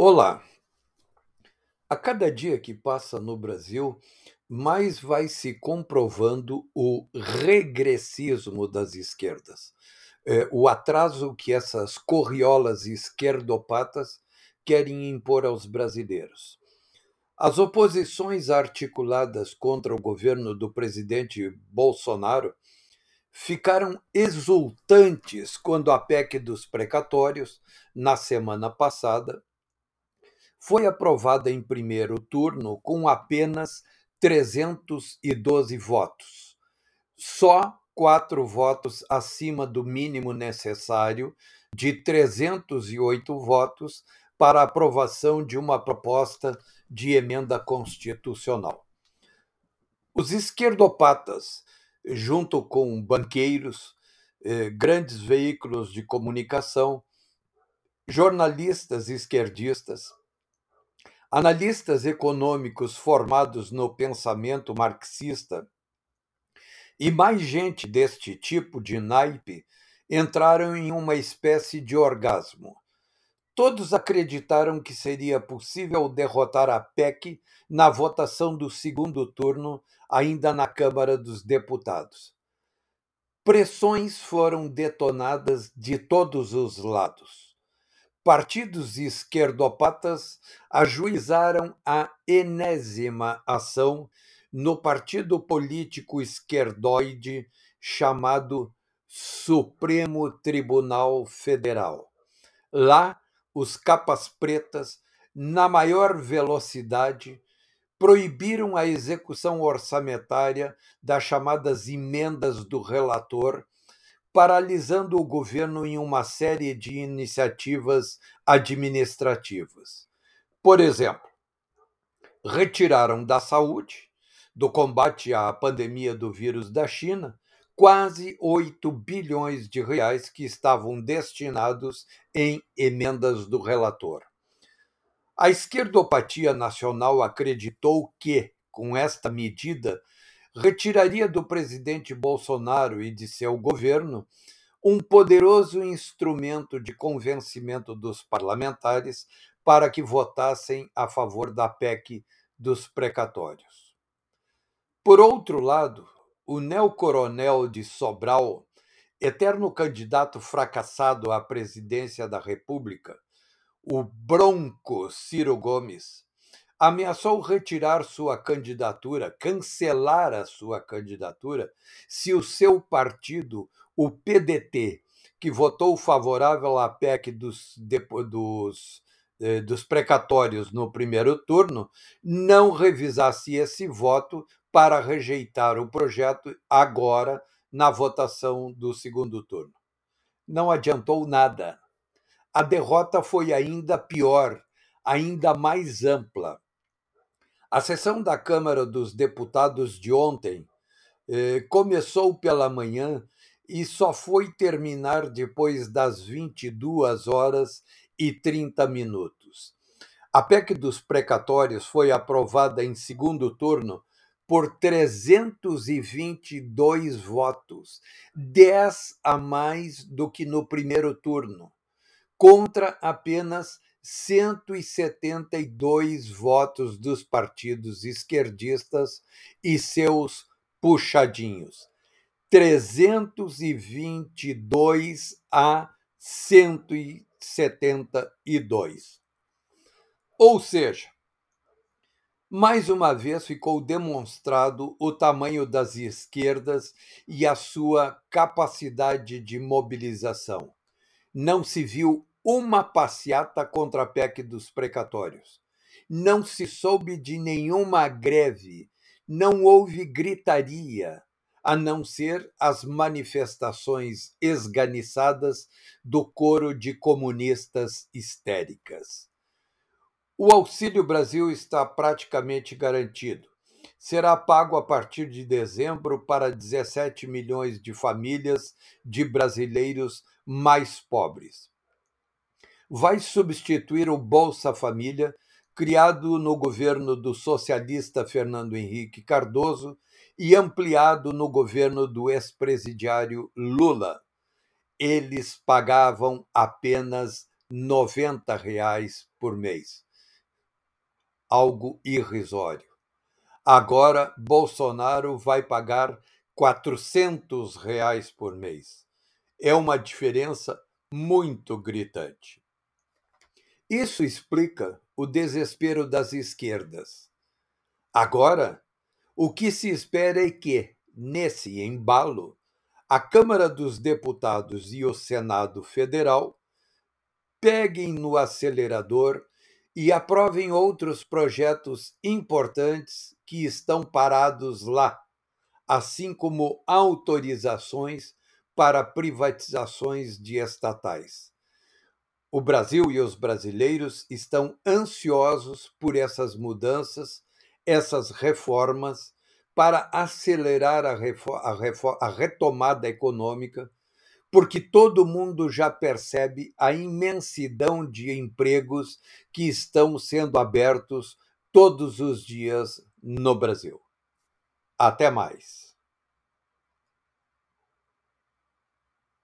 Olá! A cada dia que passa no Brasil, mais vai se comprovando o regressismo das esquerdas, eh, o atraso que essas corriolas esquerdopatas querem impor aos brasileiros. As oposições articuladas contra o governo do presidente Bolsonaro ficaram exultantes quando a PEC dos precatórios, na semana passada, foi aprovada em primeiro turno com apenas 312 votos. Só quatro votos acima do mínimo necessário de 308 votos para aprovação de uma proposta de emenda constitucional. Os esquerdopatas, junto com banqueiros, eh, grandes veículos de comunicação, jornalistas esquerdistas, Analistas econômicos formados no pensamento marxista e mais gente deste tipo de naipe entraram em uma espécie de orgasmo. Todos acreditaram que seria possível derrotar a PEC na votação do segundo turno, ainda na Câmara dos Deputados. Pressões foram detonadas de todos os lados partidos esquerdopatas ajuizaram a enésima ação no partido político esquerdoide chamado Supremo Tribunal Federal. Lá, os capas pretas, na maior velocidade, proibiram a execução orçamentária das chamadas emendas do relator paralisando o governo em uma série de iniciativas administrativas. Por exemplo, retiraram da saúde, do combate à pandemia do vírus da China, quase 8 bilhões de reais que estavam destinados em emendas do relator. A esquerdopatia nacional acreditou que, com esta medida, retiraria do presidente Bolsonaro e de seu governo um poderoso instrumento de convencimento dos parlamentares para que votassem a favor da PEC dos precatórios. Por outro lado, o neocoronel de Sobral, eterno candidato fracassado à presidência da República, o bronco Ciro Gomes, ameaçou retirar sua candidatura, cancelar a sua candidatura, se o seu partido, o PDT, que votou favorável à PEC dos, dos, eh, dos precatórios no primeiro turno, não revisasse esse voto para rejeitar o projeto agora na votação do segundo turno. Não adiantou nada. A derrota foi ainda pior, ainda mais ampla a sessão da Câmara dos Deputados de ontem eh, começou pela manhã e só foi terminar depois das 22 horas e 30 minutos. A PEC dos precatórios foi aprovada em segundo turno por 322 votos, 10 a mais do que no primeiro turno, contra apenas 172 votos dos partidos esquerdistas e seus puxadinhos. 322 a 172. Ou seja, mais uma vez ficou demonstrado o tamanho das esquerdas e a sua capacidade de mobilização. Não se viu uma passeata contra a PEC dos precatórios. Não se soube de nenhuma greve, não houve gritaria, a não ser as manifestações esganiçadas do coro de comunistas histéricas. O Auxílio Brasil está praticamente garantido. Será pago a partir de dezembro para 17 milhões de famílias de brasileiros mais pobres vai substituir o Bolsa Família, criado no governo do socialista Fernando Henrique Cardoso e ampliado no governo do ex-presidiário Lula. Eles pagavam apenas 90 reais por mês. Algo irrisório. Agora, Bolsonaro vai pagar 400 reais por mês. É uma diferença muito gritante. Isso explica o desespero das esquerdas. Agora, o que se espera é que, nesse embalo, a Câmara dos Deputados e o Senado Federal peguem no acelerador e aprovem outros projetos importantes que estão parados lá, assim como autorizações para privatizações de estatais. O Brasil e os brasileiros estão ansiosos por essas mudanças, essas reformas, para acelerar a, a, a retomada econômica porque todo mundo já percebe a imensidão de empregos que estão sendo abertos todos os dias no Brasil. Até mais.